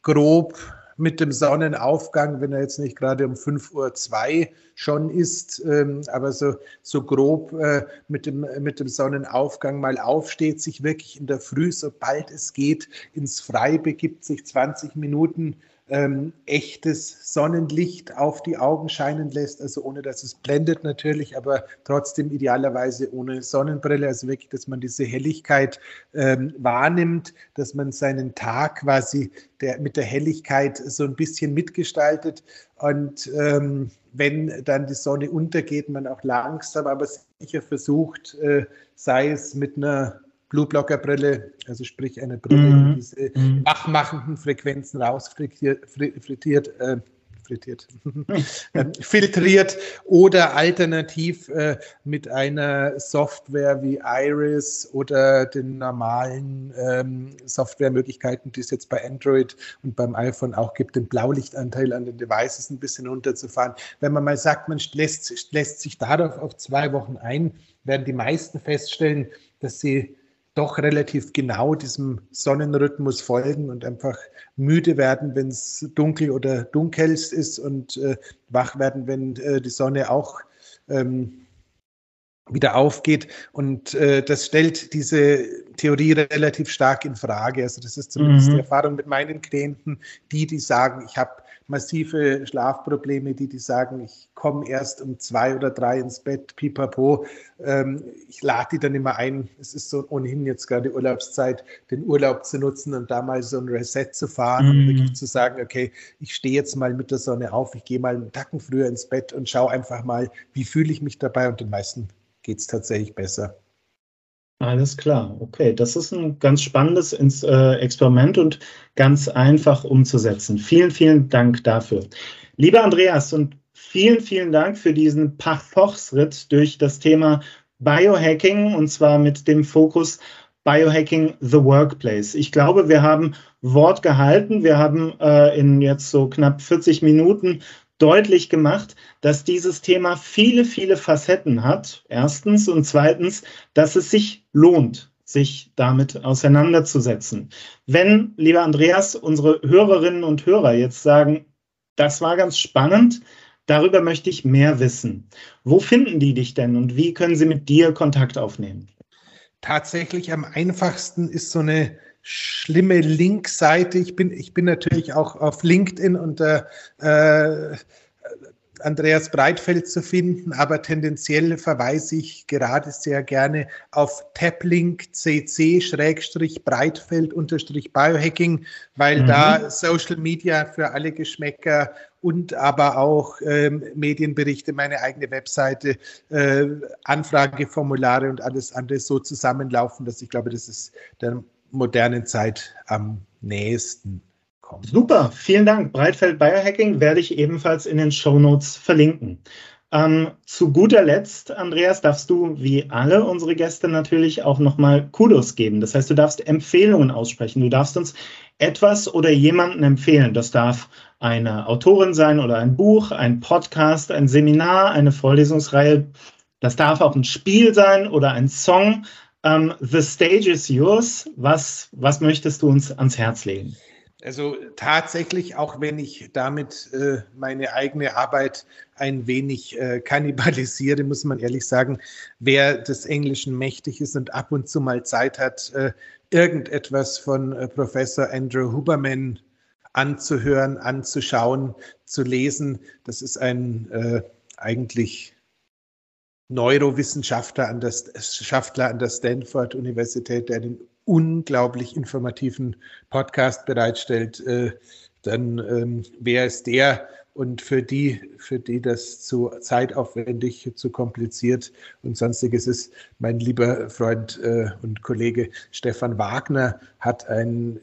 grob mit dem Sonnenaufgang, wenn er jetzt nicht gerade um 5.02 Uhr schon ist, ähm, aber so, so grob äh, mit, dem, mit dem Sonnenaufgang mal aufsteht, sich wirklich in der Früh, sobald es geht, ins Frei begibt, sich 20 Minuten ähm, echtes Sonnenlicht auf die Augen scheinen lässt, also ohne dass es blendet natürlich, aber trotzdem idealerweise ohne Sonnenbrille, also wirklich, dass man diese Helligkeit ähm, wahrnimmt, dass man seinen Tag quasi der, mit der Helligkeit so ein bisschen mitgestaltet. Und ähm, wenn dann die Sonne untergeht, man auch langsam, aber sicher versucht, äh, sei es mit einer Blueblocker-Brille, also sprich eine Brille, mhm. die diese mhm. wachmachenden Frequenzen rausfrittiert, frittiert, äh, frittiert, äh, filtriert oder alternativ äh, mit einer Software wie Iris oder den normalen ähm, Softwaremöglichkeiten, die es jetzt bei Android und beim iPhone auch gibt, den Blaulichtanteil an den Devices ein bisschen runterzufahren. Wenn man mal sagt, man lässt, lässt sich darauf auf zwei Wochen ein, werden die meisten feststellen, dass sie doch relativ genau diesem Sonnenrhythmus folgen und einfach müde werden, wenn es dunkel oder dunkelst ist und äh, wach werden, wenn äh, die Sonne auch ähm, wieder aufgeht. Und äh, das stellt diese Theorie relativ stark in Frage. Also das ist zumindest mhm. die Erfahrung mit meinen Klienten, die, die sagen, ich habe massive Schlafprobleme, die, die sagen, ich komme erst um zwei oder drei ins Bett, pipapo. Ähm, ich lade die dann immer ein, es ist so ohnehin jetzt gerade Urlaubszeit, den Urlaub zu nutzen und da mal so ein Reset zu fahren mhm. und wirklich zu sagen, okay, ich stehe jetzt mal mit der Sonne auf, ich gehe mal einen Tacken früher ins Bett und schaue einfach mal, wie fühle ich mich dabei und den meisten geht es tatsächlich besser. Alles klar, okay. Das ist ein ganz spannendes äh, Experiment und ganz einfach umzusetzen. Vielen, vielen Dank dafür. Lieber Andreas und vielen, vielen Dank für diesen Parforce-Ritt durch das Thema Biohacking und zwar mit dem Fokus Biohacking the Workplace. Ich glaube, wir haben Wort gehalten. Wir haben äh, in jetzt so knapp 40 Minuten deutlich gemacht, dass dieses Thema viele, viele Facetten hat. Erstens und zweitens, dass es sich lohnt, sich damit auseinanderzusetzen. Wenn, lieber Andreas, unsere Hörerinnen und Hörer jetzt sagen, das war ganz spannend, darüber möchte ich mehr wissen. Wo finden die dich denn und wie können sie mit dir Kontakt aufnehmen? Tatsächlich am einfachsten ist so eine schlimme Linkseite. Ich bin, ich bin natürlich auch auf LinkedIn unter äh, Andreas Breitfeld zu finden, aber tendenziell verweise ich gerade sehr gerne auf tablink cc-breitfeld-biohacking, weil mhm. da Social Media für alle Geschmäcker und aber auch ähm, Medienberichte, meine eigene Webseite, äh, Anfrageformulare und alles andere so zusammenlaufen, dass ich glaube, das ist der modernen Zeit am nächsten kommt. Super, vielen Dank. Breitfeld Biohacking werde ich ebenfalls in den Show Notes verlinken. Ähm, zu guter Letzt, Andreas, darfst du wie alle unsere Gäste natürlich auch nochmal Kudos geben. Das heißt, du darfst Empfehlungen aussprechen. Du darfst uns etwas oder jemanden empfehlen. Das darf eine Autorin sein oder ein Buch, ein Podcast, ein Seminar, eine Vorlesungsreihe. Das darf auch ein Spiel sein oder ein Song. Um, ähm, the stage is yours. Was, was möchtest du uns ans Herz legen? Also tatsächlich, auch wenn ich damit äh, meine eigene Arbeit ein wenig äh, kannibalisiere, muss man ehrlich sagen, wer des Englischen mächtig ist und ab und zu mal Zeit hat, äh, irgendetwas von äh, Professor Andrew Huberman anzuhören, anzuschauen, zu lesen, das ist ein äh, eigentlich Neurowissenschaftler an der, Schaftler an der Stanford-Universität, der einen unglaublich informativen Podcast bereitstellt, äh, dann ähm, wäre es der? Und für die, für die das zu zeitaufwendig, zu kompliziert und sonstiges ist, mein lieber Freund äh, und Kollege Stefan Wagner hat ein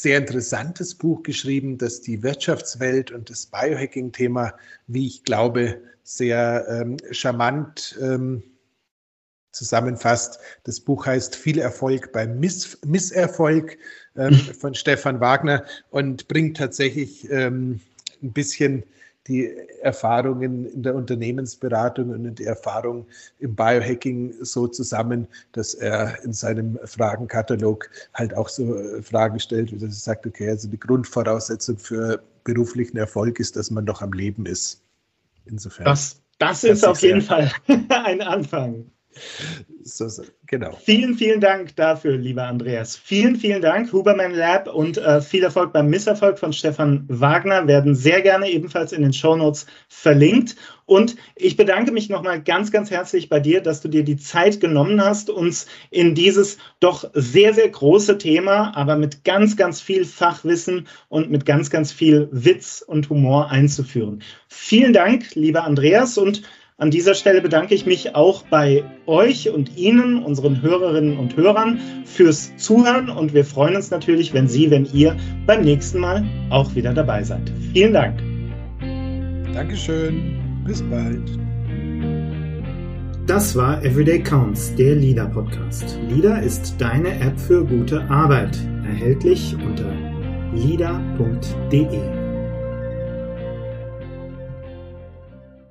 sehr interessantes Buch geschrieben, das die Wirtschaftswelt und das Biohacking-Thema, wie ich glaube, sehr ähm, charmant ähm, zusammenfasst. Das Buch heißt Viel Erfolg beim Miss Misserfolg ähm, von Stefan Wagner und bringt tatsächlich ähm, ein bisschen die Erfahrungen in der Unternehmensberatung und die Erfahrung im Biohacking so zusammen, dass er in seinem Fragenkatalog halt auch so äh, Fragen stellt, dass er sagt, okay, also die Grundvoraussetzung für beruflichen Erfolg ist, dass man noch am Leben ist. Insofern. Das, das ist auf jeden Fall ein Anfang. So, so, genau. Vielen, vielen Dank dafür, lieber Andreas. Vielen, vielen Dank. Huberman Lab und äh, viel Erfolg beim Misserfolg von Stefan Wagner werden sehr gerne ebenfalls in den Shownotes verlinkt. Und ich bedanke mich nochmal ganz, ganz herzlich bei dir, dass du dir die Zeit genommen hast, uns in dieses doch sehr, sehr große Thema, aber mit ganz, ganz viel Fachwissen und mit ganz, ganz viel Witz und Humor einzuführen. Vielen Dank, lieber Andreas, und an dieser Stelle bedanke ich mich auch bei euch und Ihnen, unseren Hörerinnen und Hörern, fürs Zuhören und wir freuen uns natürlich, wenn Sie, wenn ihr beim nächsten Mal auch wieder dabei seid. Vielen Dank. Dankeschön. Bis bald. Das war Everyday Counts, der LIDA Podcast. LIDA ist deine App für gute Arbeit. Erhältlich unter lida.de.